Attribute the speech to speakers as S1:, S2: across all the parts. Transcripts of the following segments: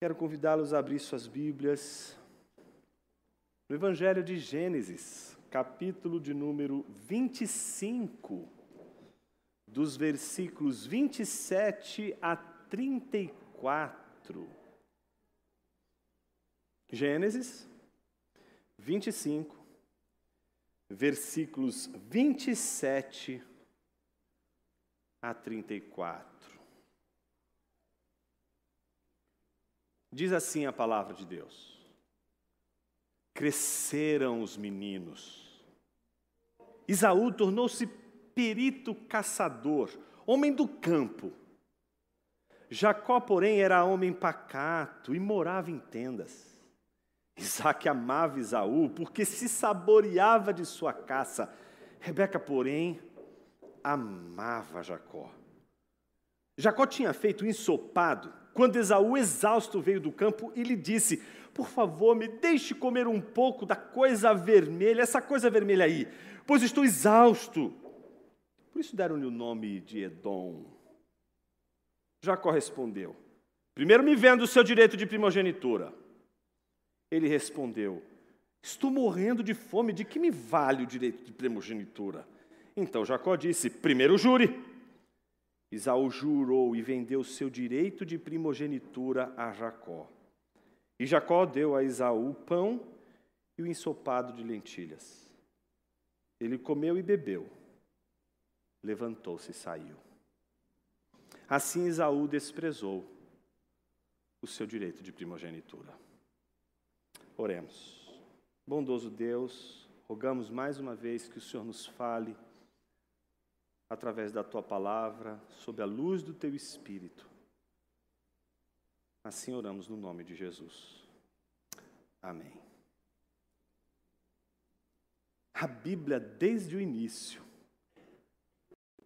S1: Quero convidá-los a abrir suas Bíblias no Evangelho de Gênesis, capítulo de número 25, dos versículos 27 a 34. Gênesis 25, versículos 27 a 34. Diz assim a palavra de Deus: Cresceram os meninos. Isaú tornou-se perito caçador, homem do campo. Jacó, porém, era homem pacato e morava em tendas. Isaac amava Isaú porque se saboreava de sua caça. Rebeca, porém, amava Jacó. Jacó tinha feito ensopado quando Esaú, exausto, veio do campo e lhe disse: Por favor, me deixe comer um pouco da coisa vermelha, essa coisa vermelha aí, pois estou exausto. Por isso deram-lhe o nome de Edom. Jacó respondeu: Primeiro me vendo o seu direito de primogenitura. Ele respondeu: Estou morrendo de fome, de que me vale o direito de primogenitura? Então Jacó disse: Primeiro jure. Isaú jurou e vendeu seu direito de primogenitura a Jacó. E Jacó deu a Isaú pão e o ensopado de lentilhas. Ele comeu e bebeu. Levantou-se e saiu. Assim Isaú desprezou o seu direito de primogenitura. Oremos. Bondoso Deus, rogamos mais uma vez que o Senhor nos fale através da tua palavra, sob a luz do teu espírito. Assim oramos no nome de Jesus. Amém. A Bíblia, desde o início,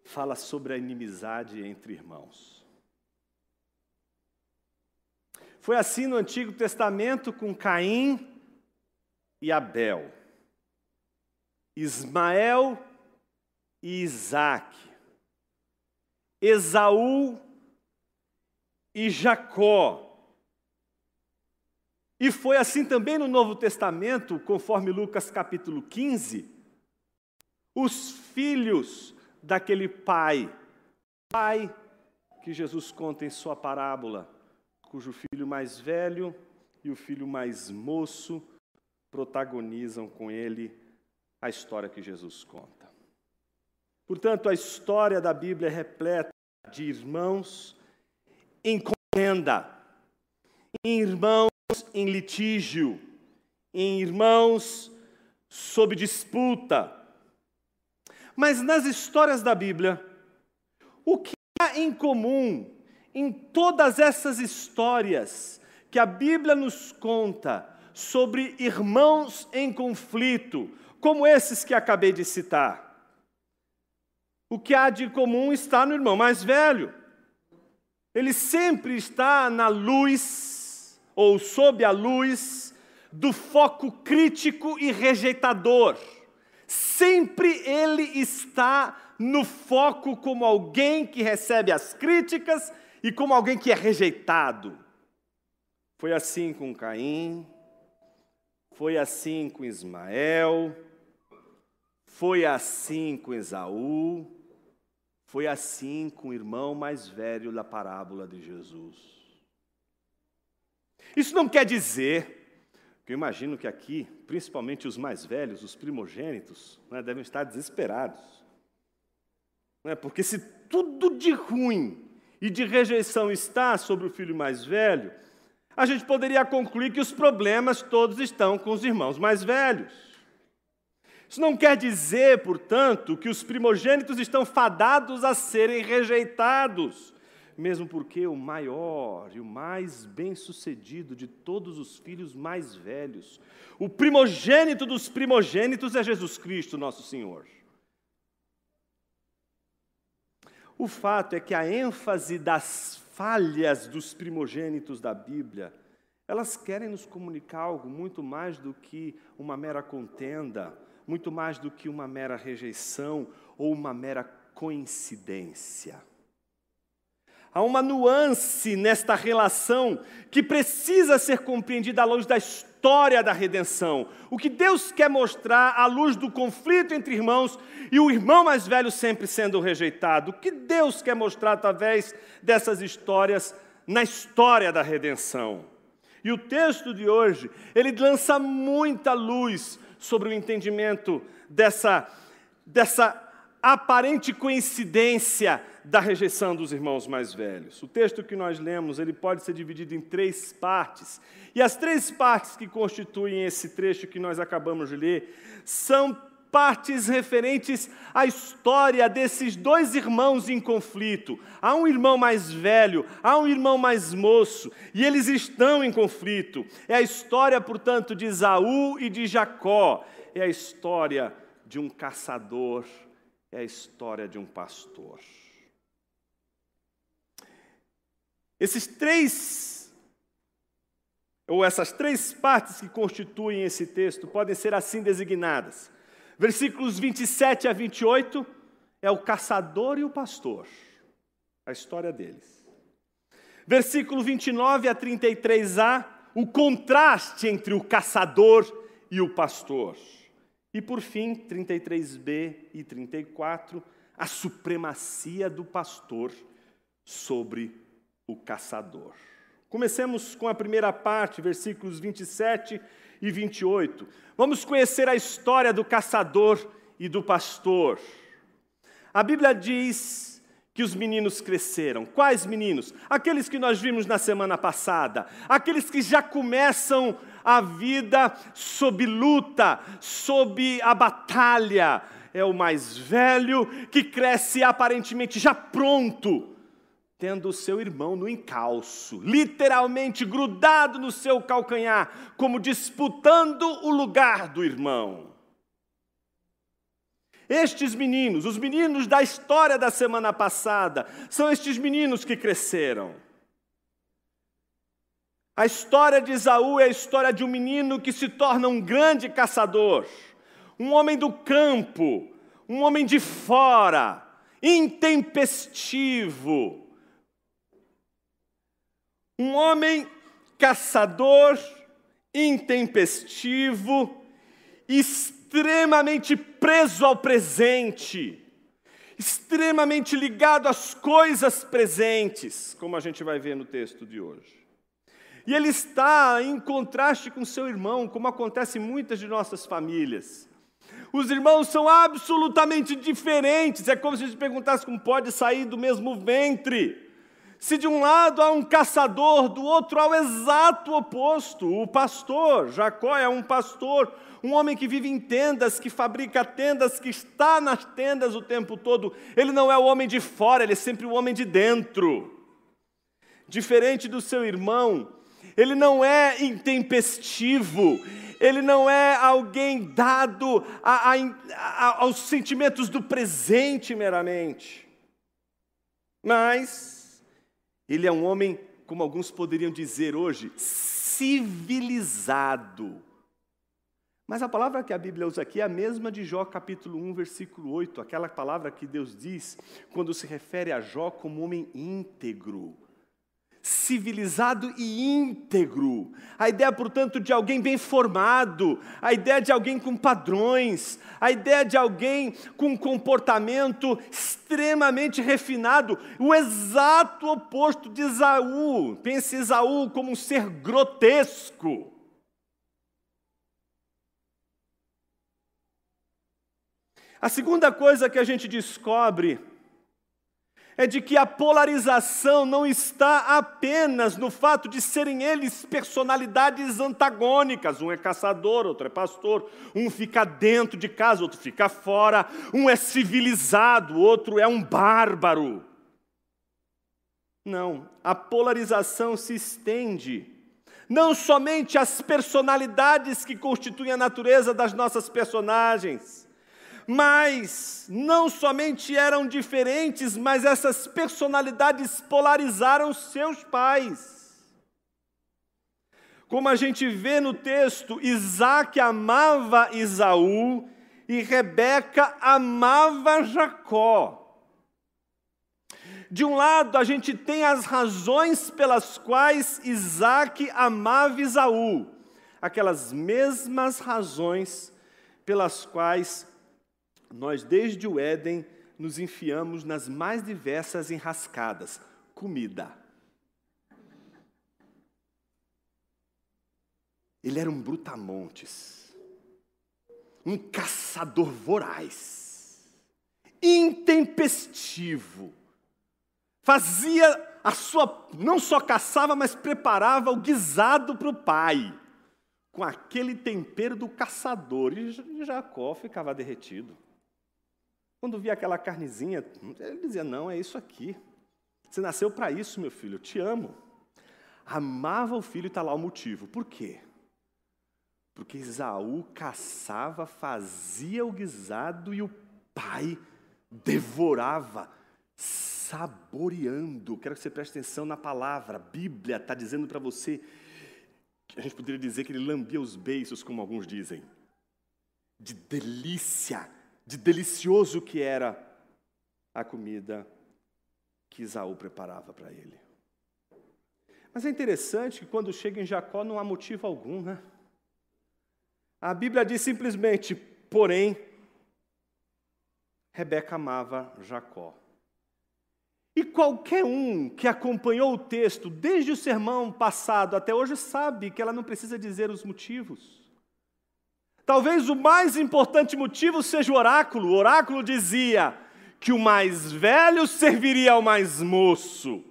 S1: fala sobre a inimizade entre irmãos. Foi assim no Antigo Testamento com Caim e Abel, Ismael e Isaac, Esaú e Jacó. E foi assim também no Novo Testamento, conforme Lucas capítulo 15, os filhos daquele pai, pai que Jesus conta em sua parábola, cujo filho mais velho e o filho mais moço protagonizam com ele a história que Jesus conta. Portanto, a história da Bíblia é repleta de irmãos em contenda, em irmãos em litígio, em irmãos sob disputa. Mas nas histórias da Bíblia, o que há em comum em todas essas histórias que a Bíblia nos conta sobre irmãos em conflito, como esses que acabei de citar? O que há de comum está no irmão mais velho. Ele sempre está na luz, ou sob a luz, do foco crítico e rejeitador. Sempre ele está no foco como alguém que recebe as críticas e como alguém que é rejeitado. Foi assim com Caim, foi assim com Ismael, foi assim com Esaú, foi assim com o irmão mais velho da parábola de Jesus. Isso não quer dizer, que eu imagino que aqui, principalmente os mais velhos, os primogênitos, né, devem estar desesperados. Né, porque se tudo de ruim e de rejeição está sobre o filho mais velho, a gente poderia concluir que os problemas todos estão com os irmãos mais velhos. Isso não quer dizer, portanto, que os primogênitos estão fadados a serem rejeitados, mesmo porque o maior e o mais bem-sucedido de todos os filhos mais velhos, o primogênito dos primogênitos é Jesus Cristo, nosso Senhor. O fato é que a ênfase das falhas dos primogênitos da Bíblia, elas querem nos comunicar algo muito mais do que uma mera contenda, muito mais do que uma mera rejeição ou uma mera coincidência. Há uma nuance nesta relação que precisa ser compreendida à luz da história da redenção. O que Deus quer mostrar à luz do conflito entre irmãos e o irmão mais velho sempre sendo rejeitado. O que Deus quer mostrar através dessas histórias na história da redenção. E o texto de hoje, ele lança muita luz sobre o entendimento dessa, dessa aparente coincidência da rejeição dos irmãos mais velhos. O texto que nós lemos, ele pode ser dividido em três partes. E as três partes que constituem esse trecho que nós acabamos de ler são partes referentes à história desses dois irmãos em conflito. Há um irmão mais velho, há um irmão mais moço, e eles estão em conflito. É a história, portanto, de Isaú e de Jacó. É a história de um caçador, é a história de um pastor. Esses três, ou essas três partes que constituem esse texto, podem ser assim designadas. Versículos 27 a 28 é o caçador e o pastor, a história deles. Versículo 29 a 33a, o contraste entre o caçador e o pastor. E por fim, 33b e 34, a supremacia do pastor sobre o caçador. Comecemos com a primeira parte, versículos 27 e 28. Vamos conhecer a história do caçador e do pastor. A Bíblia diz que os meninos cresceram. Quais meninos? Aqueles que nós vimos na semana passada, aqueles que já começam a vida sob luta, sob a batalha. É o mais velho que cresce aparentemente já pronto tendo o seu irmão no encalço, literalmente grudado no seu calcanhar, como disputando o lugar do irmão. Estes meninos, os meninos da história da semana passada, são estes meninos que cresceram. A história de Isaú é a história de um menino que se torna um grande caçador, um homem do campo, um homem de fora, intempestivo, um homem caçador, intempestivo, extremamente preso ao presente, extremamente ligado às coisas presentes, como a gente vai ver no texto de hoje. E ele está em contraste com seu irmão, como acontece em muitas de nossas famílias. Os irmãos são absolutamente diferentes, é como se a gente perguntasse como pode sair do mesmo ventre. Se de um lado há um caçador, do outro há o exato oposto, o pastor. Jacó é um pastor, um homem que vive em tendas, que fabrica tendas, que está nas tendas o tempo todo. Ele não é o homem de fora, ele é sempre o homem de dentro. Diferente do seu irmão, ele não é intempestivo, ele não é alguém dado a, a, a, aos sentimentos do presente meramente. Mas ele é um homem, como alguns poderiam dizer hoje, civilizado. Mas a palavra que a Bíblia usa aqui é a mesma de Jó capítulo 1, versículo 8, aquela palavra que Deus diz quando se refere a Jó como homem íntegro civilizado e íntegro. A ideia, portanto, de alguém bem formado, a ideia de alguém com padrões, a ideia de alguém com um comportamento extremamente refinado, o exato oposto de Esaú. Pense Esaú como um ser grotesco. A segunda coisa que a gente descobre é de que a polarização não está apenas no fato de serem eles personalidades antagônicas. Um é caçador, outro é pastor. Um fica dentro de casa, outro fica fora. Um é civilizado, outro é um bárbaro. Não, a polarização se estende não somente às personalidades que constituem a natureza das nossas personagens, mas não somente eram diferentes, mas essas personalidades polarizaram seus pais. Como a gente vê no texto, Isaac amava Isaú e Rebeca amava Jacó. De um lado, a gente tem as razões pelas quais Isaac amava Isaú, aquelas mesmas razões pelas quais nós, desde o Éden, nos enfiamos nas mais diversas enrascadas comida. Ele era um brutamontes, um caçador voraz, intempestivo. Fazia a sua, não só caçava, mas preparava o guisado para o pai, com aquele tempero do caçador. E Jacó ficava derretido. Quando via aquela carnezinha, ele dizia: Não, é isso aqui. Você nasceu para isso, meu filho, eu te amo. Amava o filho e está lá o motivo. Por quê? Porque Isaú caçava, fazia o guisado e o pai devorava, saboreando. Quero que você preste atenção na palavra. A Bíblia está dizendo para você, a gente poderia dizer que ele lambia os beiços, como alguns dizem, de delícia, de delicioso que era a comida que Isaú preparava para ele. Mas é interessante que quando chega em Jacó não há motivo algum, né? A Bíblia diz simplesmente, porém, Rebeca amava Jacó. E qualquer um que acompanhou o texto desde o sermão passado até hoje sabe que ela não precisa dizer os motivos. Talvez o mais importante motivo seja o oráculo. O oráculo dizia que o mais velho serviria ao mais moço.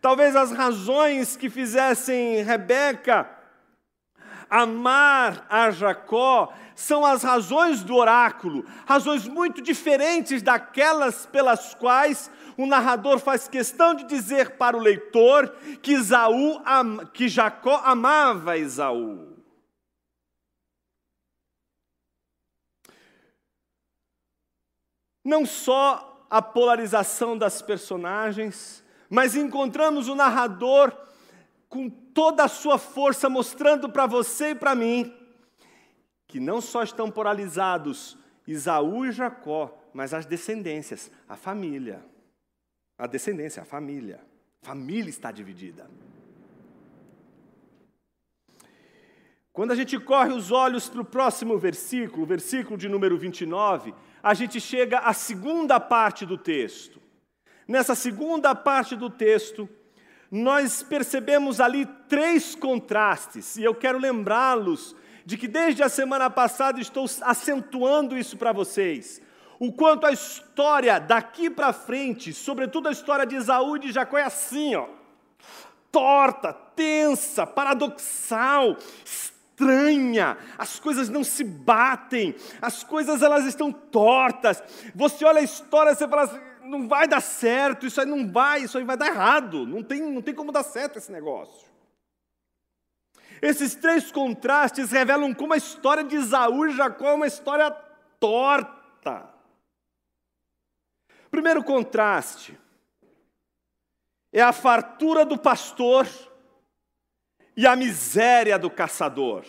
S1: Talvez as razões que fizessem Rebeca amar a Jacó são as razões do oráculo, razões muito diferentes daquelas pelas quais o narrador faz questão de dizer para o leitor que, Isaú, que Jacó amava Esaú. Não só a polarização das personagens, mas encontramos o narrador com toda a sua força, mostrando para você e para mim que não só estão polarizados Isaú e Jacó, mas as descendências, a família. A descendência, a família. A família está dividida. Quando a gente corre os olhos para o próximo versículo, versículo de número 29, a gente chega à segunda parte do texto. Nessa segunda parte do texto, nós percebemos ali três contrastes, e eu quero lembrá-los de que desde a semana passada estou acentuando isso para vocês. O quanto a história daqui para frente, sobretudo a história de Esaú e de Jacó, é assim, ó, torta, tensa, paradoxal, estranha, as coisas não se batem, as coisas elas estão tortas. Você olha a história e você fala assim, não vai dar certo, isso aí não vai, isso aí vai dar errado, não tem, não tem como dar certo esse negócio. Esses três contrastes revelam como a história de Isaú e Jacó é uma história torta. Primeiro contraste é a fartura do pastor e a miséria do caçador,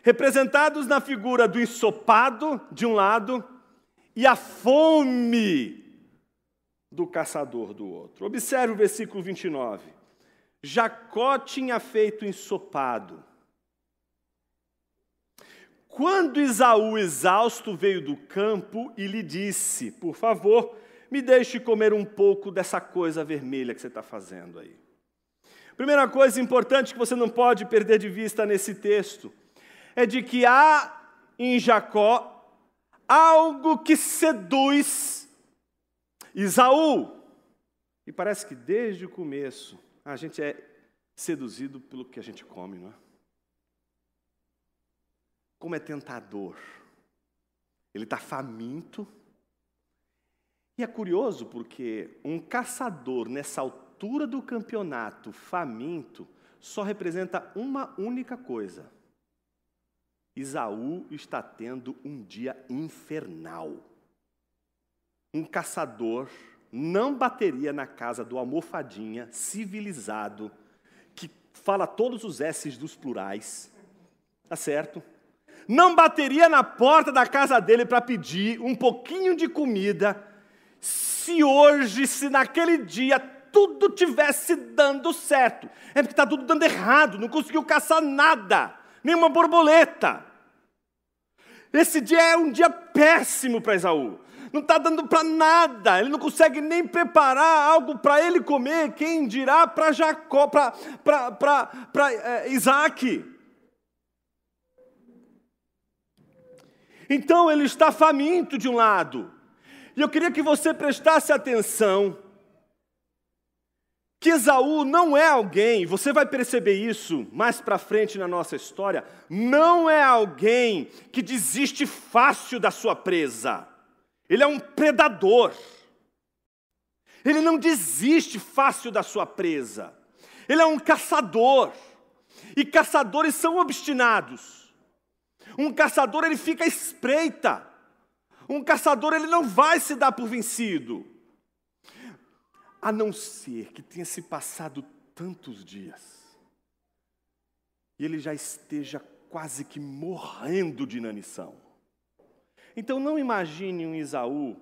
S1: representados na figura do ensopado de um lado e a fome do caçador do outro. Observe o versículo 29. Jacó tinha feito ensopado. Quando Isaú, exausto, veio do campo e lhe disse: Por favor, me deixe comer um pouco dessa coisa vermelha que você está fazendo aí. Primeira coisa importante que você não pode perder de vista nesse texto é de que há em Jacó algo que seduz Isaú. E parece que desde o começo a gente é seduzido pelo que a gente come, não é? Como é tentador. Ele está faminto. E é curioso porque um caçador nessa altura do campeonato, faminto, só representa uma única coisa. Isaú está tendo um dia infernal um caçador não bateria na casa do almofadinha civilizado, que fala todos os S's dos plurais, tá certo? Não bateria na porta da casa dele para pedir um pouquinho de comida, se hoje, se naquele dia tudo tivesse dando certo. É porque está tudo dando errado, não conseguiu caçar nada, nenhuma borboleta. Esse dia é um dia péssimo para Esaú. Não está dando para nada, ele não consegue nem preparar algo para ele comer, quem dirá para Jacó, para é, Isaac. Então ele está faminto de um lado, e eu queria que você prestasse atenção que Esaú não é alguém, você vai perceber isso mais para frente na nossa história, não é alguém que desiste fácil da sua presa. Ele é um predador. Ele não desiste fácil da sua presa. Ele é um caçador. E caçadores são obstinados. Um caçador ele fica à espreita. Um caçador ele não vai se dar por vencido. A não ser que tenha se passado tantos dias e ele já esteja quase que morrendo de inanição. Então não imagine um Isaú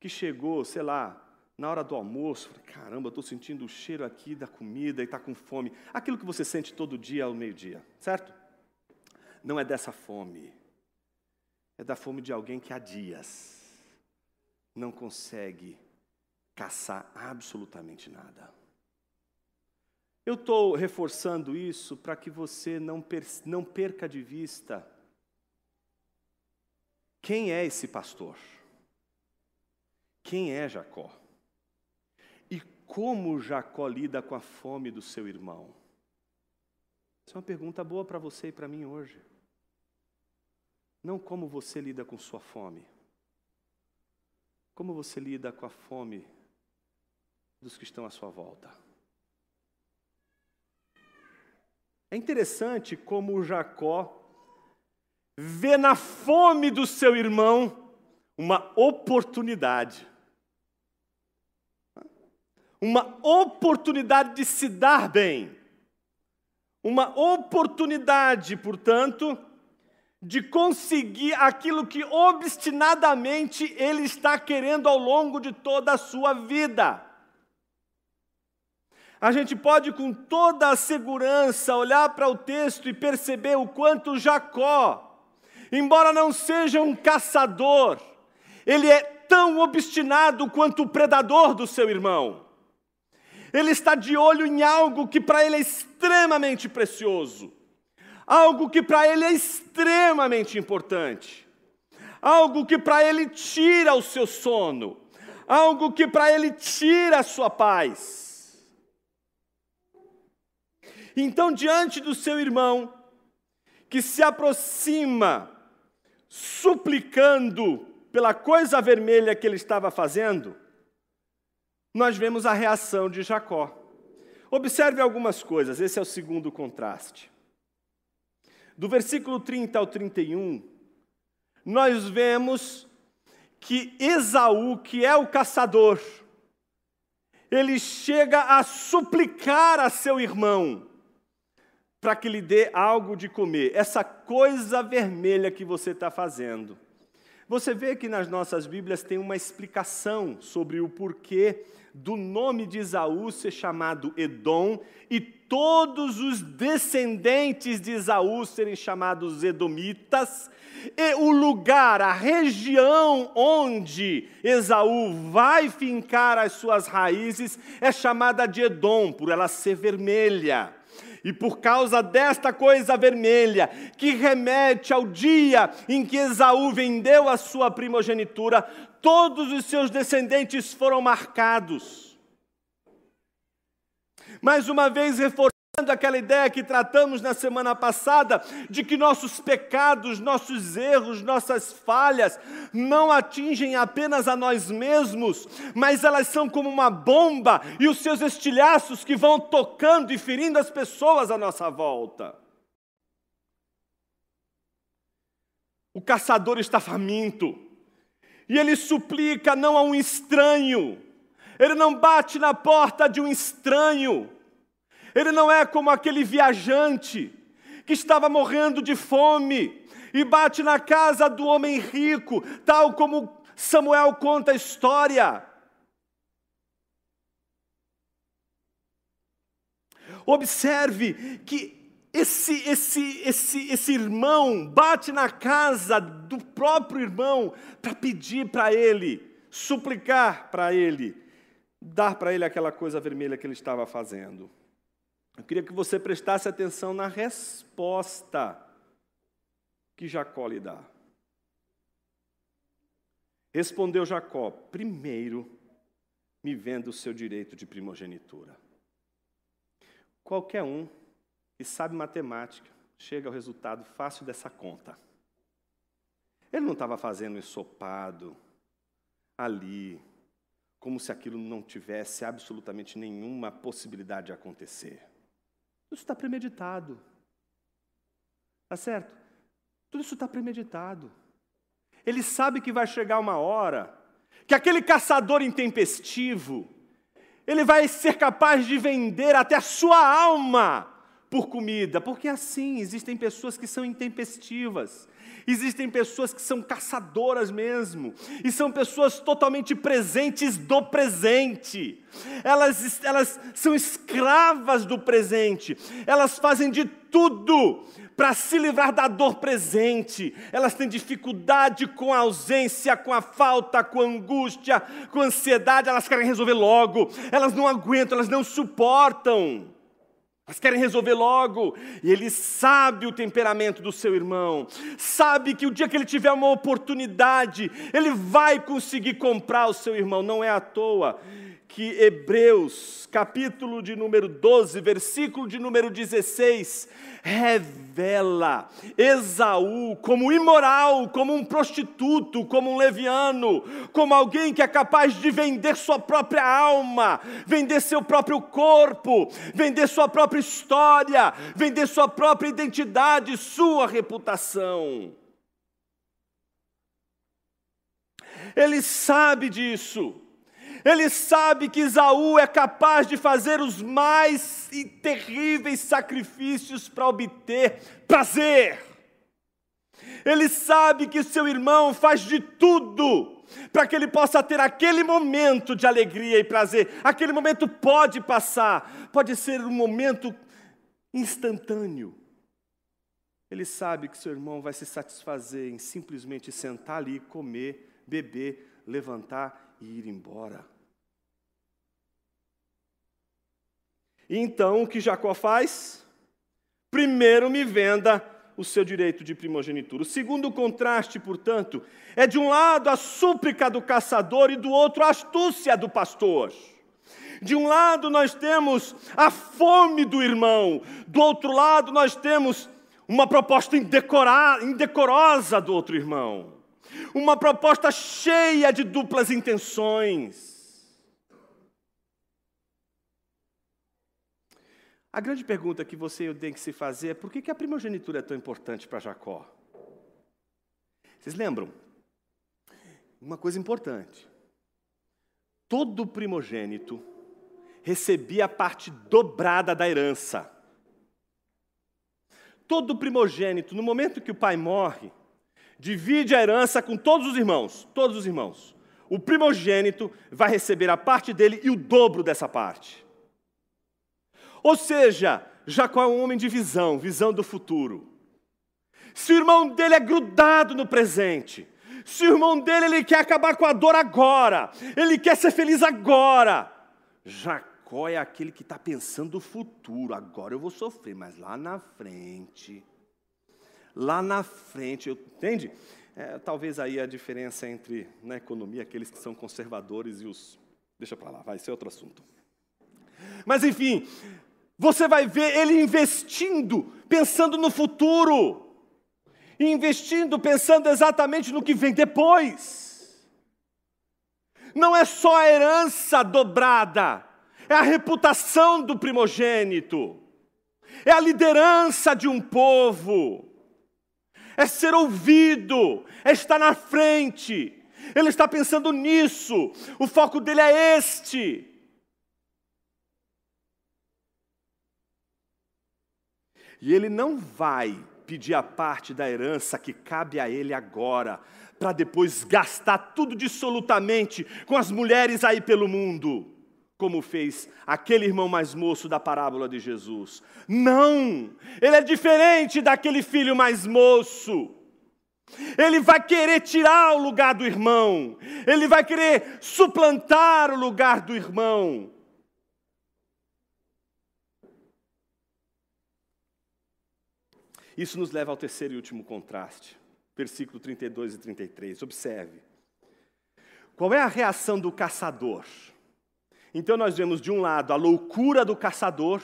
S1: que chegou, sei lá, na hora do almoço, caramba, estou sentindo o cheiro aqui da comida e está com fome. Aquilo que você sente todo dia ao meio-dia, certo? Não é dessa fome. É da fome de alguém que há dias não consegue caçar absolutamente nada. Eu estou reforçando isso para que você não, não perca de vista quem é esse pastor? Quem é Jacó? E como Jacó lida com a fome do seu irmão? Essa é uma pergunta boa para você e para mim hoje. Não como você lida com sua fome. Como você lida com a fome dos que estão à sua volta. É interessante como Jacó vê na fome do seu irmão uma oportunidade. Uma oportunidade de se dar bem. Uma oportunidade, portanto, de conseguir aquilo que obstinadamente ele está querendo ao longo de toda a sua vida. A gente pode, com toda a segurança, olhar para o texto e perceber o quanto Jacó embora não seja um caçador, ele é tão obstinado quanto o predador do seu irmão. Ele está de olho em algo que para ele é extremamente precioso, algo que para ele é extremamente importante, algo que para ele tira o seu sono, algo que para ele tira a sua paz. Então, diante do seu irmão, que se aproxima suplicando pela coisa vermelha que ele estava fazendo, nós vemos a reação de Jacó. Observe algumas coisas, esse é o segundo contraste. Do versículo 30 ao 31, nós vemos que Esaú, que é o caçador, ele chega a suplicar a seu irmão para que lhe dê algo de comer, essa coisa vermelha que você está fazendo. Você vê que nas nossas Bíblias tem uma explicação sobre o porquê do nome de Esaú ser chamado Edom e todos os descendentes de Esaú serem chamados Edomitas, e o lugar, a região onde Esaú vai fincar as suas raízes é chamada de Edom, por ela ser vermelha. E por causa desta coisa vermelha, que remete ao dia em que Esaú vendeu a sua primogenitura, todos os seus descendentes foram marcados. Mais uma vez, reforçando aquela ideia que tratamos na semana passada, de que nossos pecados, nossos erros, nossas falhas não atingem apenas a nós mesmos, mas elas são como uma bomba e os seus estilhaços que vão tocando e ferindo as pessoas à nossa volta. O caçador está faminto e ele suplica não a um estranho, ele não bate na porta de um estranho ele não é como aquele viajante que estava morrendo de fome e bate na casa do homem rico, tal como Samuel conta a história. Observe que esse, esse, esse, esse irmão bate na casa do próprio irmão para pedir para ele, suplicar para ele, dar para ele aquela coisa vermelha que ele estava fazendo. Eu queria que você prestasse atenção na resposta que Jacó lhe dá. Respondeu Jacó: primeiro me venda o seu direito de primogenitura. Qualquer um que sabe matemática chega ao resultado fácil dessa conta. Ele não estava fazendo ensopado ali, como se aquilo não tivesse absolutamente nenhuma possibilidade de acontecer. Isso está premeditado. Tá certo? Tudo isso está premeditado. Ele sabe que vai chegar uma hora que aquele caçador intempestivo, ele vai ser capaz de vender até a sua alma por comida, porque assim existem pessoas que são intempestivas, Existem pessoas que são caçadoras mesmo, e são pessoas totalmente presentes do presente. Elas, elas são escravas do presente, elas fazem de tudo para se livrar da dor presente. Elas têm dificuldade com a ausência, com a falta, com a angústia, com a ansiedade, elas querem resolver logo, elas não aguentam, elas não suportam. Mas querem resolver logo. E ele sabe o temperamento do seu irmão. Sabe que o dia que ele tiver uma oportunidade, ele vai conseguir comprar o seu irmão. Não é à toa que Hebreus, capítulo de número 12, versículo de número 16, revela Esaú como imoral, como um prostituto, como um leviano, como alguém que é capaz de vender sua própria alma, vender seu próprio corpo, vender sua própria história, vender sua própria identidade, sua reputação. Ele sabe disso. Ele sabe que Isaú é capaz de fazer os mais terríveis sacrifícios para obter prazer. Ele sabe que seu irmão faz de tudo para que ele possa ter aquele momento de alegria e prazer. Aquele momento pode passar, pode ser um momento instantâneo. Ele sabe que seu irmão vai se satisfazer em simplesmente sentar ali, comer, beber, levantar e ir embora. Então, o que Jacó faz? Primeiro me venda o seu direito de primogenitura. O segundo contraste, portanto, é de um lado a súplica do caçador e do outro a astúcia do pastor. De um lado nós temos a fome do irmão, do outro lado nós temos uma proposta indecorosa do outro irmão, uma proposta cheia de duplas intenções. A grande pergunta que você e eu tenho que se fazer é por que a primogenitura é tão importante para Jacó? Vocês lembram? Uma coisa importante. Todo primogênito recebia a parte dobrada da herança. Todo primogênito, no momento que o pai morre, divide a herança com todos os irmãos, todos os irmãos. O primogênito vai receber a parte dele e o dobro dessa parte. Ou seja, Jacó é um homem de visão, visão do futuro. Se o irmão dele é grudado no presente, se o irmão dele ele quer acabar com a dor agora, ele quer ser feliz agora, Jacó é aquele que está pensando o futuro. Agora eu vou sofrer, mas lá na frente, lá na frente, entende? É, talvez aí a diferença entre na economia aqueles que são conservadores e os. Deixa para lá, vai ser outro assunto. Mas enfim, você vai ver ele investindo, pensando no futuro, investindo, pensando exatamente no que vem depois. Não é só a herança dobrada, é a reputação do primogênito, é a liderança de um povo, é ser ouvido, é estar na frente. Ele está pensando nisso, o foco dele é este. E ele não vai pedir a parte da herança que cabe a ele agora, para depois gastar tudo dissolutamente com as mulheres aí pelo mundo. Como fez aquele irmão mais moço da parábola de Jesus. Não! Ele é diferente daquele filho mais moço. Ele vai querer tirar o lugar do irmão. Ele vai querer suplantar o lugar do irmão. Isso nos leva ao terceiro e último contraste, versículo 32 e 33. Observe. Qual é a reação do caçador? Então nós vemos de um lado a loucura do caçador,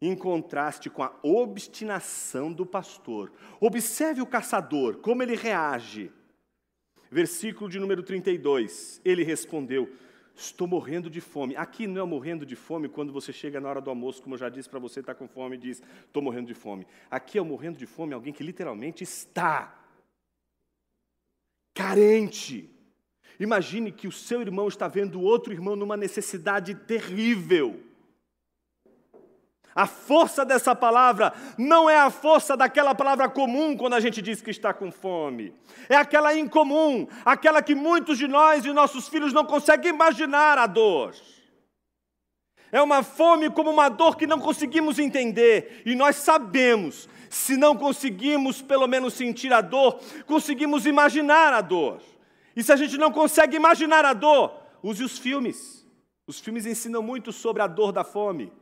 S1: em contraste com a obstinação do pastor. Observe o caçador, como ele reage. Versículo de número 32. Ele respondeu: Estou morrendo de fome. Aqui não é morrendo de fome quando você chega na hora do almoço, como eu já disse para você, está com fome e diz: Estou morrendo de fome. Aqui é morrendo de fome alguém que literalmente está carente Imagine que o seu irmão está vendo outro irmão numa necessidade terrível. A força dessa palavra não é a força daquela palavra comum quando a gente diz que está com fome. É aquela incomum, aquela que muitos de nós e nossos filhos não conseguem imaginar a dor. É uma fome como uma dor que não conseguimos entender. E nós sabemos, se não conseguimos pelo menos sentir a dor, conseguimos imaginar a dor. E se a gente não consegue imaginar a dor, use os filmes. Os filmes ensinam muito sobre a dor da fome.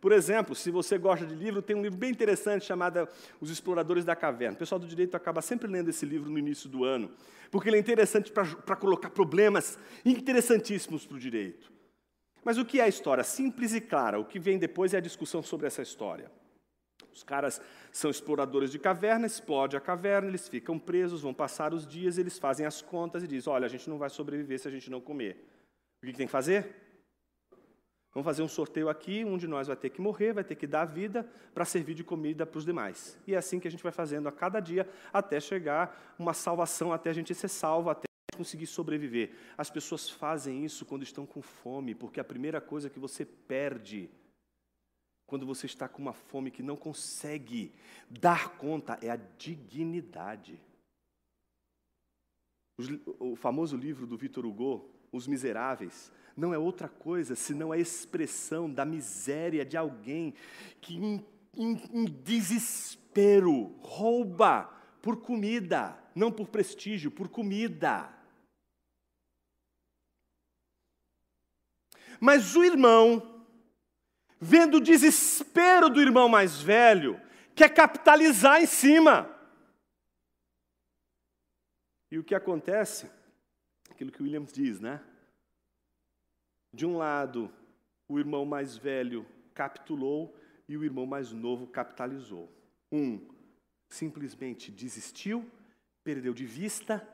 S1: Por exemplo, se você gosta de livro, tem um livro bem interessante chamado Os Exploradores da Caverna. O pessoal do direito acaba sempre lendo esse livro no início do ano, porque ele é interessante para colocar problemas interessantíssimos para o direito. Mas o que é a história? Simples e clara. O que vem depois é a discussão sobre essa história. Os caras são exploradores de caverna, explode a caverna, eles ficam presos, vão passar os dias, eles fazem as contas e dizem: olha, a gente não vai sobreviver se a gente não comer. O que tem que fazer? Vamos fazer um sorteio aqui, um de nós vai ter que morrer, vai ter que dar vida para servir de comida para os demais. E é assim que a gente vai fazendo a cada dia até chegar uma salvação, até a gente ser salvo, até conseguir sobreviver. As pessoas fazem isso quando estão com fome, porque a primeira coisa que você perde quando você está com uma fome que não consegue dar conta, é a dignidade. O famoso livro do Victor Hugo, Os Miseráveis, não é outra coisa senão a expressão da miséria de alguém que, em, em, em desespero, rouba por comida, não por prestígio, por comida. Mas o irmão vendo o desespero do irmão mais velho, quer capitalizar em cima. E o que acontece? Aquilo que Williams diz, né? De um lado, o irmão mais velho capitulou e o irmão mais novo capitalizou. Um simplesmente desistiu, perdeu de vista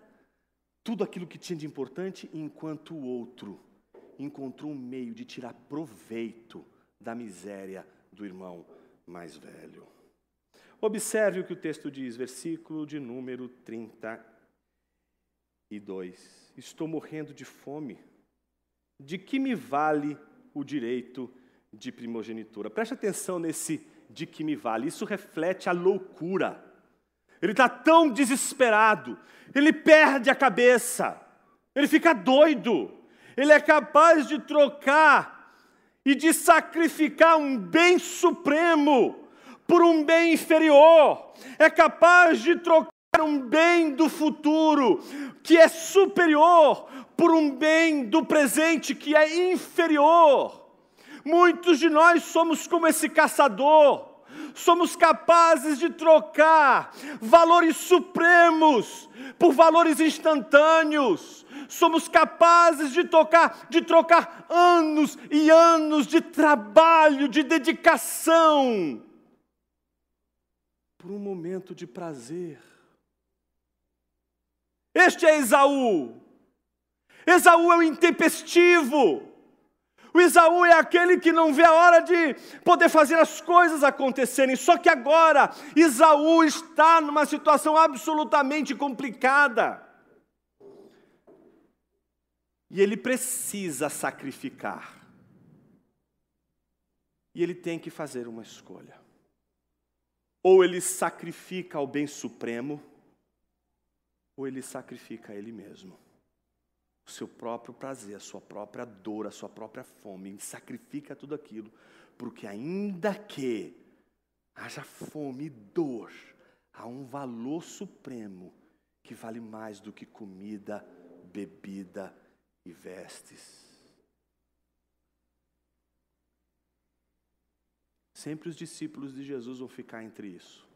S1: tudo aquilo que tinha de importante, enquanto o outro encontrou um meio de tirar proveito da miséria do irmão mais velho. Observe o que o texto diz, versículo de número 32. Estou morrendo de fome. De que me vale o direito de primogenitura? Preste atenção nesse de que me vale. Isso reflete a loucura. Ele está tão desesperado, ele perde a cabeça, ele fica doido, ele é capaz de trocar e de sacrificar um bem supremo por um bem inferior, é capaz de trocar um bem do futuro que é superior por um bem do presente que é inferior. Muitos de nós somos como esse caçador, somos capazes de trocar valores supremos por valores instantâneos, somos capazes de tocar, de trocar anos e anos de trabalho, de dedicação, por um momento de prazer. Este é Esaú. Esaú é o intempestivo. O Esaú é aquele que não vê a hora de poder fazer as coisas acontecerem. Só que agora, Esaú está numa situação absolutamente complicada. E ele precisa sacrificar. E ele tem que fazer uma escolha. Ou ele sacrifica ao bem supremo, ou ele sacrifica a ele mesmo. o seu próprio prazer, a sua própria dor, a sua própria fome, e sacrifica tudo aquilo, porque ainda que haja fome e dor, há um valor supremo que vale mais do que comida, bebida e vestes. Sempre os discípulos de Jesus vão ficar entre isso.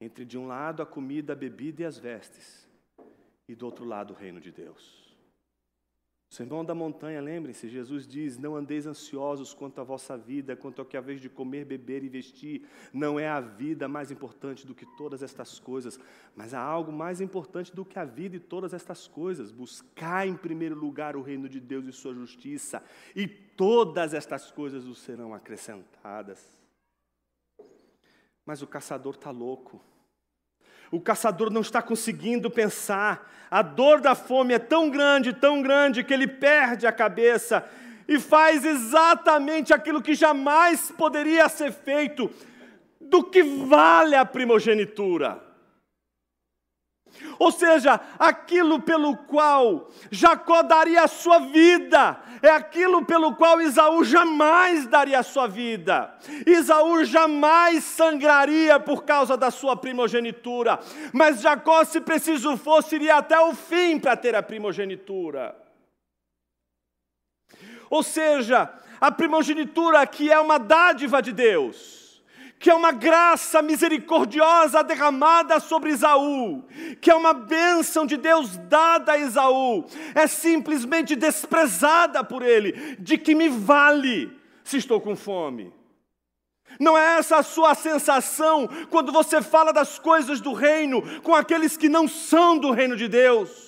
S1: Entre de um lado a comida, a bebida e as vestes, e do outro lado o reino de Deus. Sermão da montanha, lembrem-se, Jesus diz: Não andeis ansiosos quanto à vossa vida, quanto ao que haveis de comer, beber e vestir. Não é a vida mais importante do que todas estas coisas, mas há algo mais importante do que a vida e todas estas coisas. Buscar em primeiro lugar o reino de Deus e sua justiça, e todas estas coisas os serão acrescentadas. Mas o caçador está louco. O caçador não está conseguindo pensar. A dor da fome é tão grande, tão grande, que ele perde a cabeça e faz exatamente aquilo que jamais poderia ser feito. Do que vale a primogenitura? Ou seja, aquilo pelo qual Jacó daria a sua vida, é aquilo pelo qual Isaú jamais daria a sua vida. Isaú jamais sangraria por causa da sua primogenitura, mas Jacó, se preciso fosse, iria até o fim para ter a primogenitura. Ou seja, a primogenitura que é uma dádiva de Deus que é uma graça misericordiosa derramada sobre Isaú, que é uma bênção de Deus dada a Isaú, é simplesmente desprezada por ele, de que me vale se estou com fome. Não é essa a sua sensação quando você fala das coisas do reino com aqueles que não são do reino de Deus?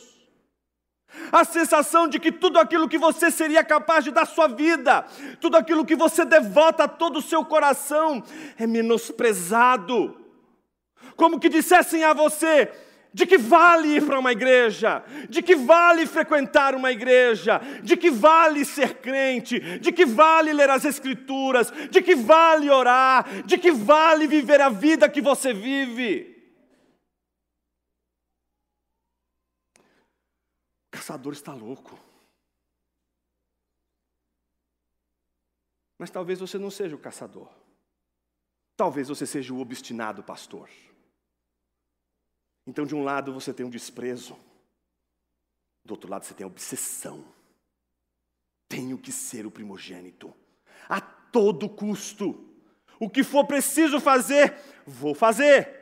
S1: A sensação de que tudo aquilo que você seria capaz de dar sua vida, tudo aquilo que você devota todo o seu coração, é menosprezado. Como que dissessem a você: de que vale ir para uma igreja, de que vale frequentar uma igreja, de que vale ser crente, de que vale ler as Escrituras, de que vale orar, de que vale viver a vida que você vive. Caçador está louco. Mas talvez você não seja o caçador. Talvez você seja o obstinado pastor. Então, de um lado você tem um desprezo, do outro lado você tem a obsessão. Tenho que ser o primogênito, a todo custo. O que for preciso fazer, vou fazer.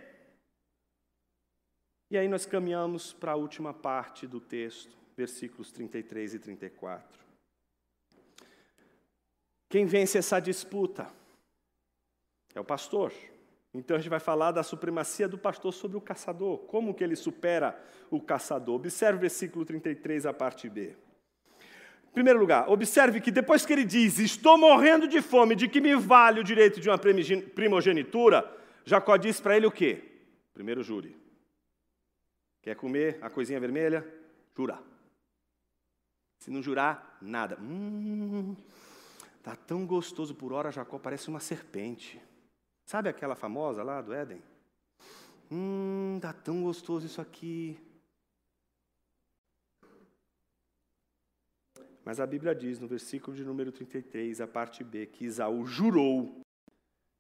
S1: E aí nós caminhamos para a última parte do texto, versículos 33 e 34. Quem vence essa disputa é o pastor. Então a gente vai falar da supremacia do pastor sobre o caçador. Como que ele supera o caçador? Observe o versículo 33, a parte B. Em primeiro lugar, observe que depois que ele diz: Estou morrendo de fome, de que me vale o direito de uma primogenitura? Jacó diz para ele o quê? Primeiro jure. Quer comer a coisinha vermelha? Jura. Se não jurar, nada. Hum, tá tão gostoso por hora, Jacó parece uma serpente. Sabe aquela famosa lá do Éden? Hum, tá tão gostoso isso aqui. Mas a Bíblia diz no versículo de número 33, a parte B, que Isaú jurou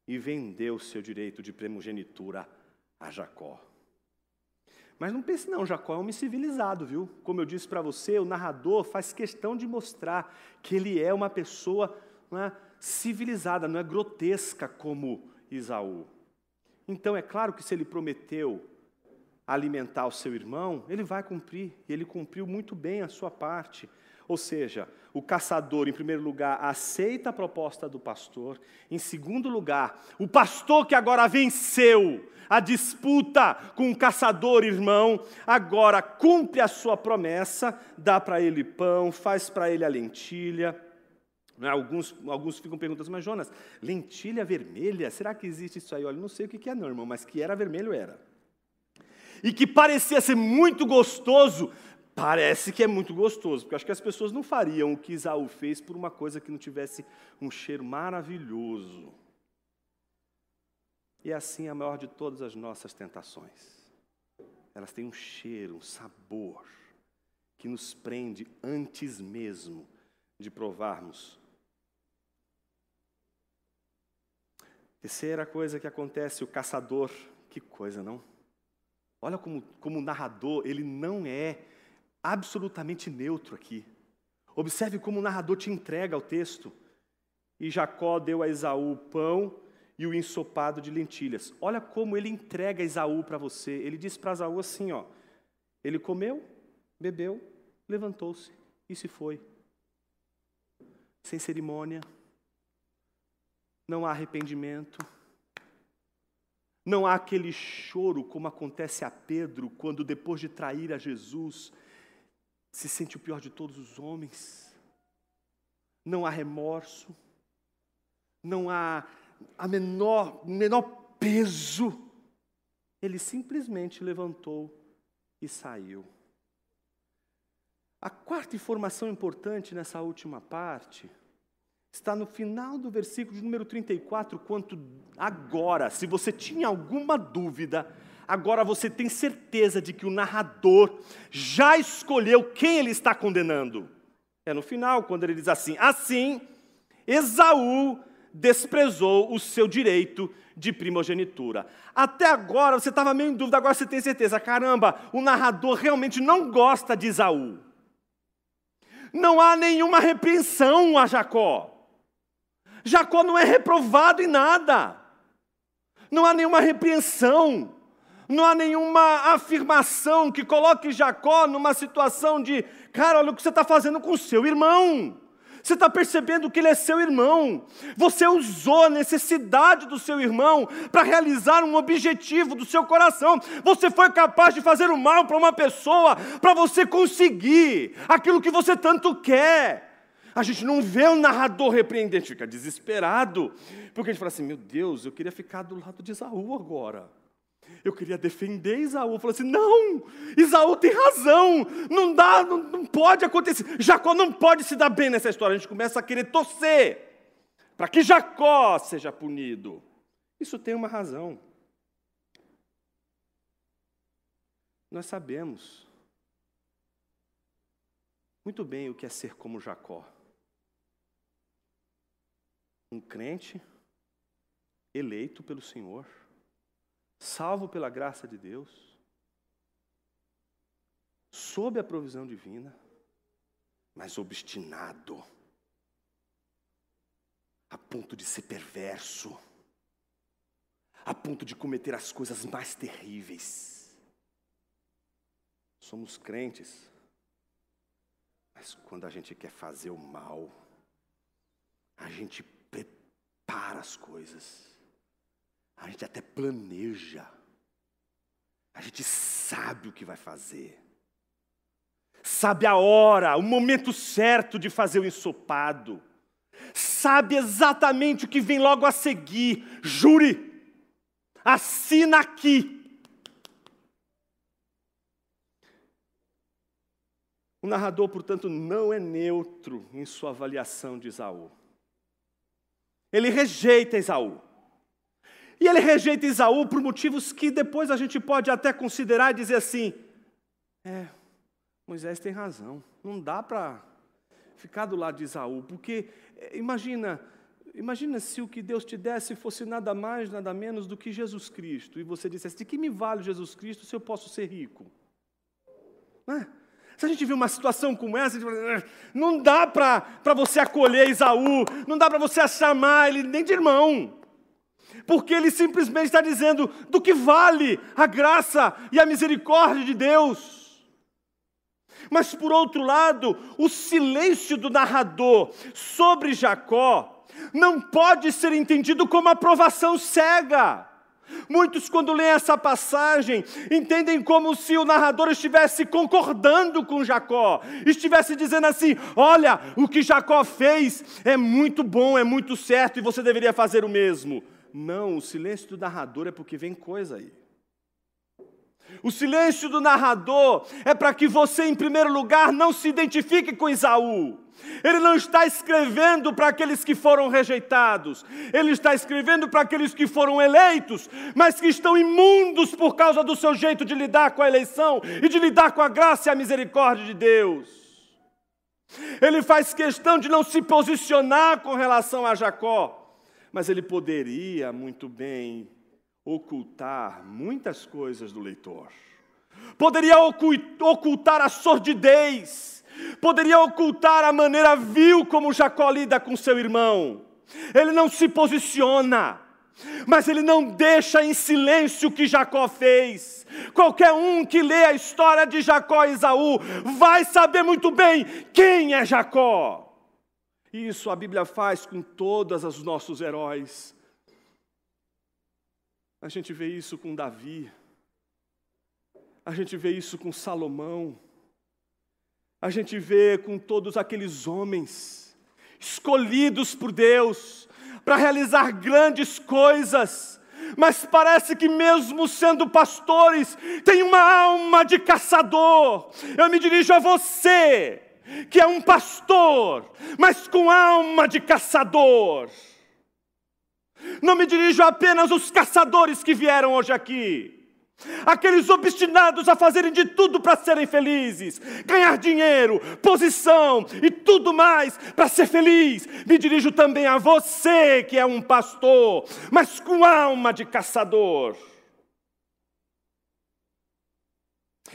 S1: e vendeu seu direito de primogenitura a Jacó. Mas não pense não, Jacó é um homem civilizado, viu? Como eu disse para você, o narrador faz questão de mostrar que ele é uma pessoa não é, civilizada, não é grotesca como Isaú. Então é claro que se ele prometeu alimentar o seu irmão, ele vai cumprir, e ele cumpriu muito bem a sua parte. Ou seja, o caçador, em primeiro lugar, aceita a proposta do pastor. Em segundo lugar, o pastor que agora venceu a disputa com o caçador irmão, agora cumpre a sua promessa, dá para ele pão, faz para ele a lentilha. Né, alguns, alguns ficam perguntando, mas Jonas, lentilha vermelha, será que existe isso aí? Olha, não sei o que é não, irmão, mas que era vermelho era. E que parecia ser muito gostoso, Parece que é muito gostoso, porque acho que as pessoas não fariam o que Isaú fez por uma coisa que não tivesse um cheiro maravilhoso. E é assim a maior de todas as nossas tentações. Elas têm um cheiro, um sabor, que nos prende antes mesmo de provarmos. Terceira coisa que acontece, o caçador, que coisa, não? Olha como, como o narrador, ele não é absolutamente neutro aqui. Observe como o narrador te entrega o texto. E Jacó deu a Esaú o pão e o ensopado de lentilhas. Olha como ele entrega Esaú para você. Ele diz para Esaú assim, ó: Ele comeu, bebeu, levantou-se e se foi. Sem cerimônia. Não há arrependimento. Não há aquele choro como acontece a Pedro quando depois de trair a Jesus se sente o pior de todos os homens. Não há remorso. Não há a menor, menor peso. Ele simplesmente levantou e saiu. A quarta informação importante nessa última parte está no final do versículo de número 34, quanto agora, se você tinha alguma dúvida, agora você tem certeza de que o narrador já escolheu quem ele está condenando. É no final, quando ele diz assim: Assim, Esaú desprezou o seu direito de primogenitura. Até agora você estava meio em dúvida, agora você tem certeza. Caramba, o narrador realmente não gosta de Esaú. Não há nenhuma repreensão a Jacó. Jacó não é reprovado em nada. Não há nenhuma repreensão. Não há nenhuma afirmação que coloque Jacó numa situação de, cara, olha o que você está fazendo com seu irmão. Você está percebendo que ele é seu irmão. Você usou a necessidade do seu irmão para realizar um objetivo do seu coração. Você foi capaz de fazer o mal para uma pessoa para você conseguir aquilo que você tanto quer. A gente não vê o narrador repreendente, fica desesperado, porque a gente fala assim: meu Deus, eu queria ficar do lado de Isaú agora. Eu queria defender Isaú. Eu assim: não, Isaú tem razão. Não dá, não, não pode acontecer. Jacó não pode se dar bem nessa história. A gente começa a querer torcer para que Jacó seja punido. Isso tem uma razão. Nós sabemos muito bem o que é ser como Jacó. Um crente eleito pelo Senhor salvo pela graça de Deus, sob a provisão divina, mas obstinado, a ponto de ser perverso, a ponto de cometer as coisas mais terríveis. Somos crentes, mas quando a gente quer fazer o mal, a gente prepara as coisas a gente até planeja. A gente sabe o que vai fazer. Sabe a hora, o momento certo de fazer o ensopado. Sabe exatamente o que vem logo a seguir. Jure. Assina aqui. O narrador, portanto, não é neutro em sua avaliação de Esaú. Ele rejeita Esaú. E ele rejeita Isaú por motivos que depois a gente pode até considerar e dizer assim: é, Moisés tem razão, não dá para ficar do lado de Isaú, porque é, imagina, imagina se o que Deus te desse fosse nada mais, nada menos do que Jesus Cristo, e você dissesse: de que me vale Jesus Cristo se eu posso ser rico? Não é? Se a gente vê uma situação como essa, não dá para você acolher Isaú, não dá para você chamar ele nem de irmão porque ele simplesmente está dizendo do que vale a graça e a misericórdia de Deus. Mas por outro lado, o silêncio do narrador sobre Jacó não pode ser entendido como aprovação cega. Muitos, quando leem essa passagem, entendem como se o narrador estivesse concordando com Jacó, estivesse dizendo assim: olha, o que Jacó fez é muito bom, é muito certo e você deveria fazer o mesmo. Não, o silêncio do narrador é porque vem coisa aí. O silêncio do narrador é para que você, em primeiro lugar, não se identifique com Isaú. Ele não está escrevendo para aqueles que foram rejeitados, ele está escrevendo para aqueles que foram eleitos, mas que estão imundos por causa do seu jeito de lidar com a eleição e de lidar com a graça e a misericórdia de Deus. Ele faz questão de não se posicionar com relação a Jacó, mas ele poderia muito bem ocultar muitas coisas do leitor. Poderia ocultar a sordidez, poderia ocultar a maneira vil como Jacó lida com seu irmão. Ele não se posiciona, mas ele não deixa em silêncio o que Jacó fez. Qualquer um que lê a história de Jacó e Esaú vai saber muito bem quem é Jacó. Isso a Bíblia faz com todos os nossos heróis. A gente vê isso com Davi, a gente vê isso com Salomão, a gente vê com todos aqueles homens escolhidos por Deus para realizar grandes coisas, mas parece que, mesmo sendo pastores, tem uma alma de caçador. Eu me dirijo a você, que é um pastor, mas com alma de caçador. Não me dirijo apenas aos caçadores que vieram hoje aqui. Aqueles obstinados a fazerem de tudo para serem felizes, ganhar dinheiro, posição e tudo mais para ser feliz. Me dirijo também a você que é um pastor, mas com alma de caçador.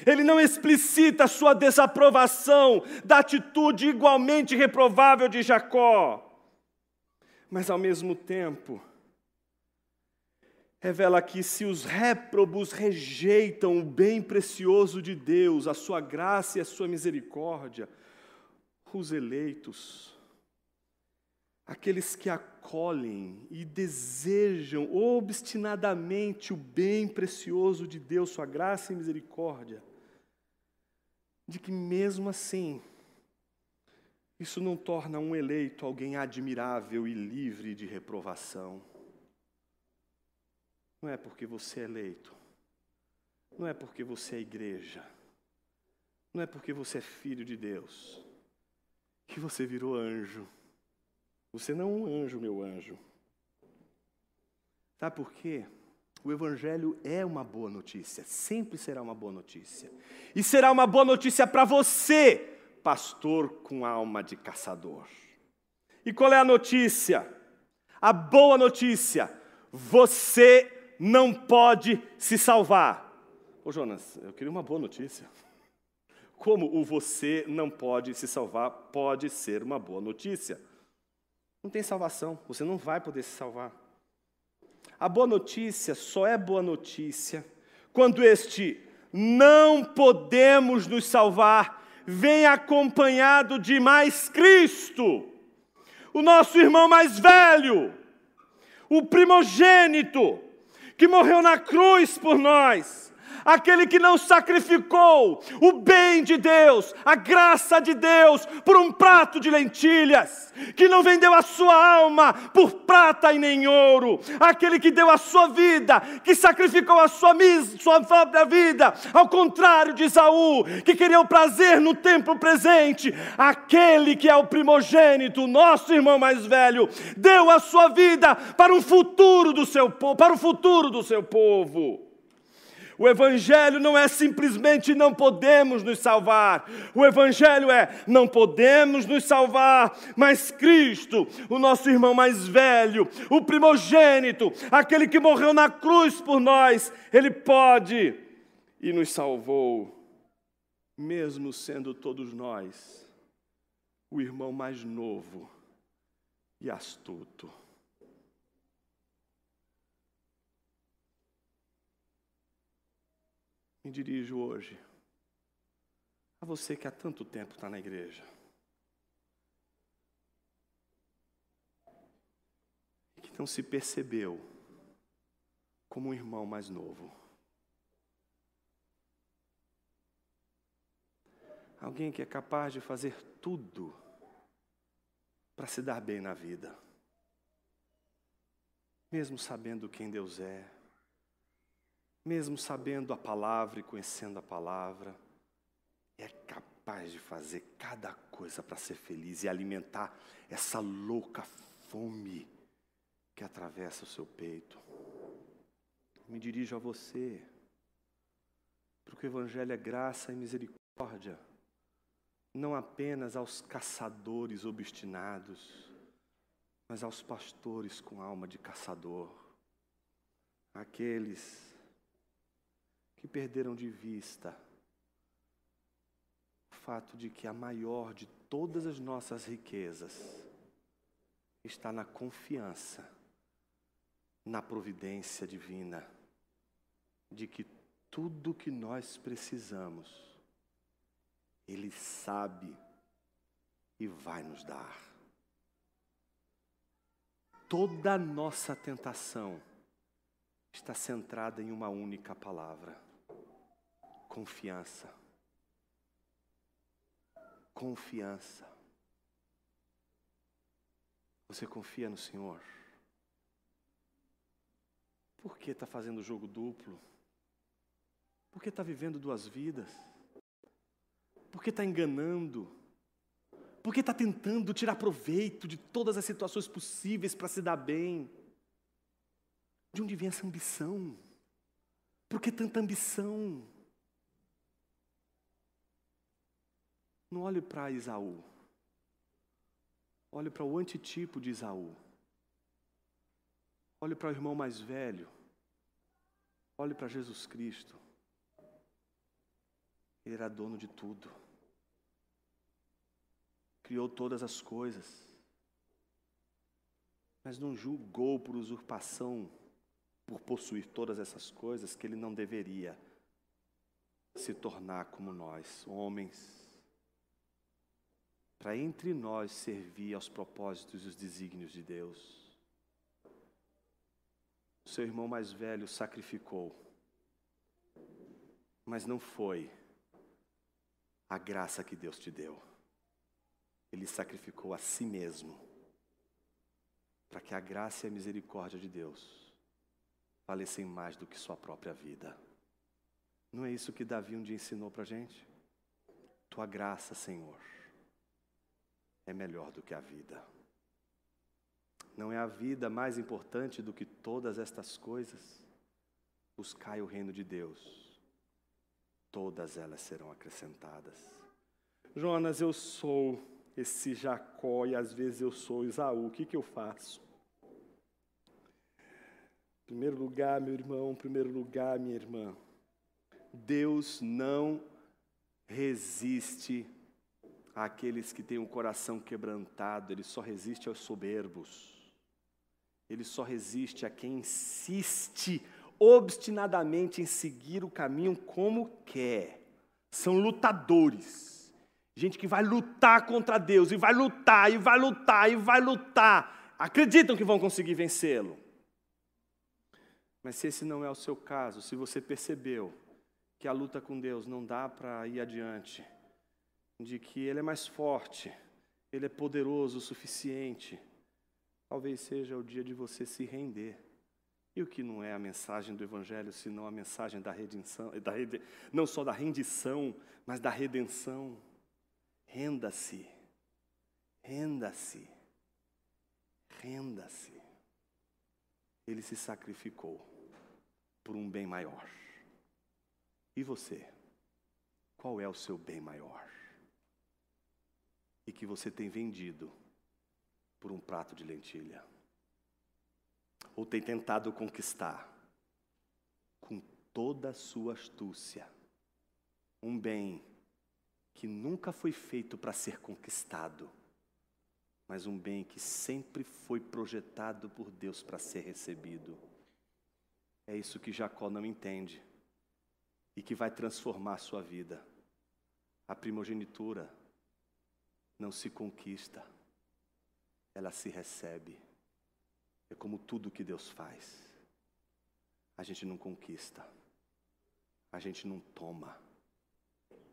S1: Ele não explicita sua desaprovação da atitude igualmente reprovável de Jacó, mas ao mesmo tempo, revela que se os réprobos rejeitam o bem precioso de Deus, a sua graça e a sua misericórdia, os eleitos, aqueles que acolhem e desejam obstinadamente o bem precioso de Deus, sua graça e misericórdia, de que mesmo assim, isso não torna um eleito alguém admirável e livre de reprovação. Não é porque você é eleito. Não é porque você é igreja. Não é porque você é filho de Deus. Que você virou anjo. Você não é um anjo, meu anjo. Sabe por quê? O Evangelho é uma boa notícia, sempre será uma boa notícia. E será uma boa notícia para você, pastor com alma de caçador. E qual é a notícia? A boa notícia: você não pode se salvar. Ô Jonas, eu queria uma boa notícia. Como o você não pode se salvar pode ser uma boa notícia. Não tem salvação, você não vai poder se salvar. A boa notícia só é boa notícia quando este não podemos nos salvar vem acompanhado de mais Cristo, o nosso irmão mais velho, o primogênito, que morreu na cruz por nós aquele que não sacrificou o bem de Deus, a graça de Deus, por um prato de lentilhas, que não vendeu a sua alma por prata e nem ouro, aquele que deu a sua vida, que sacrificou a sua, sua própria vida, ao contrário de Saul, que queria o prazer no tempo presente, aquele que é o primogênito, nosso irmão mais velho, deu a sua vida para futuro do seu para o futuro do seu povo. O Evangelho não é simplesmente não podemos nos salvar. O Evangelho é não podemos nos salvar, mas Cristo, o nosso irmão mais velho, o primogênito, aquele que morreu na cruz por nós, ele pode e nos salvou, mesmo sendo todos nós o irmão mais novo e astuto. Me dirijo hoje a você que há tanto tempo está na igreja. E que não se percebeu como um irmão mais novo. Alguém que é capaz de fazer tudo para se dar bem na vida, mesmo sabendo quem Deus é, mesmo sabendo a palavra e conhecendo a palavra, é capaz de fazer cada coisa para ser feliz e alimentar essa louca fome que atravessa o seu peito. Me dirijo a você, porque o Evangelho é graça e misericórdia, não apenas aos caçadores obstinados, mas aos pastores com alma de caçador, aqueles que perderam de vista o fato de que a maior de todas as nossas riquezas está na confiança, na providência divina, de que tudo que nós precisamos, Ele sabe e vai nos dar. Toda nossa tentação está centrada em uma única palavra Confiança. Confiança. Você confia no Senhor? Por que está fazendo jogo duplo? Por que está vivendo duas vidas? Por que está enganando? Por que está tentando tirar proveito de todas as situações possíveis para se dar bem? De onde vem essa ambição? Por que tanta ambição? Não olhe para Isaú. Olhe para o antitipo de Isaú. Olhe para o irmão mais velho. Olhe para Jesus Cristo. Ele era dono de tudo. Criou todas as coisas. Mas não julgou por usurpação, por possuir todas essas coisas, que ele não deveria se tornar como nós, homens para entre nós servir aos propósitos e os desígnios de Deus. O seu irmão mais velho sacrificou, mas não foi a graça que Deus te deu. Ele sacrificou a si mesmo, para que a graça e a misericórdia de Deus valessem mais do que sua própria vida. Não é isso que Davi um dia ensinou para a gente? Tua graça, Senhor é melhor do que a vida. Não é a vida mais importante do que todas estas coisas? Buscai o reino de Deus, todas elas serão acrescentadas. Jonas, eu sou esse Jacó e às vezes eu sou Isaú, o que, que eu faço? Primeiro lugar, meu irmão, primeiro lugar, minha irmã, Deus não resiste àqueles que têm o coração quebrantado, ele só resiste aos soberbos. Ele só resiste a quem insiste obstinadamente em seguir o caminho como quer. São lutadores. Gente que vai lutar contra Deus, e vai lutar, e vai lutar, e vai lutar. Acreditam que vão conseguir vencê-lo. Mas se esse não é o seu caso, se você percebeu que a luta com Deus não dá para ir adiante, de que Ele é mais forte, Ele é poderoso o suficiente. Talvez seja o dia de você se render. E o que não é a mensagem do Evangelho, senão a mensagem da redenção, da não só da rendição, mas da redenção. Renda-se, renda-se, renda-se. Ele se sacrificou por um bem maior. E você? Qual é o seu bem maior? E que você tem vendido por um prato de lentilha. Ou tem tentado conquistar com toda a sua astúcia um bem que nunca foi feito para ser conquistado, mas um bem que sempre foi projetado por Deus para ser recebido. É isso que Jacó não entende e que vai transformar a sua vida. A primogenitura não se conquista, ela se recebe. É como tudo que Deus faz. A gente não conquista, a gente não toma,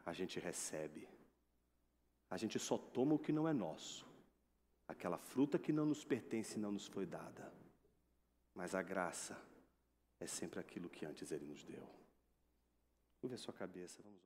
S1: a gente recebe. A gente só toma o que não é nosso, aquela fruta que não nos pertence e não nos foi dada. Mas a graça é sempre aquilo que antes Ele nos deu. Curva a sua cabeça, vamos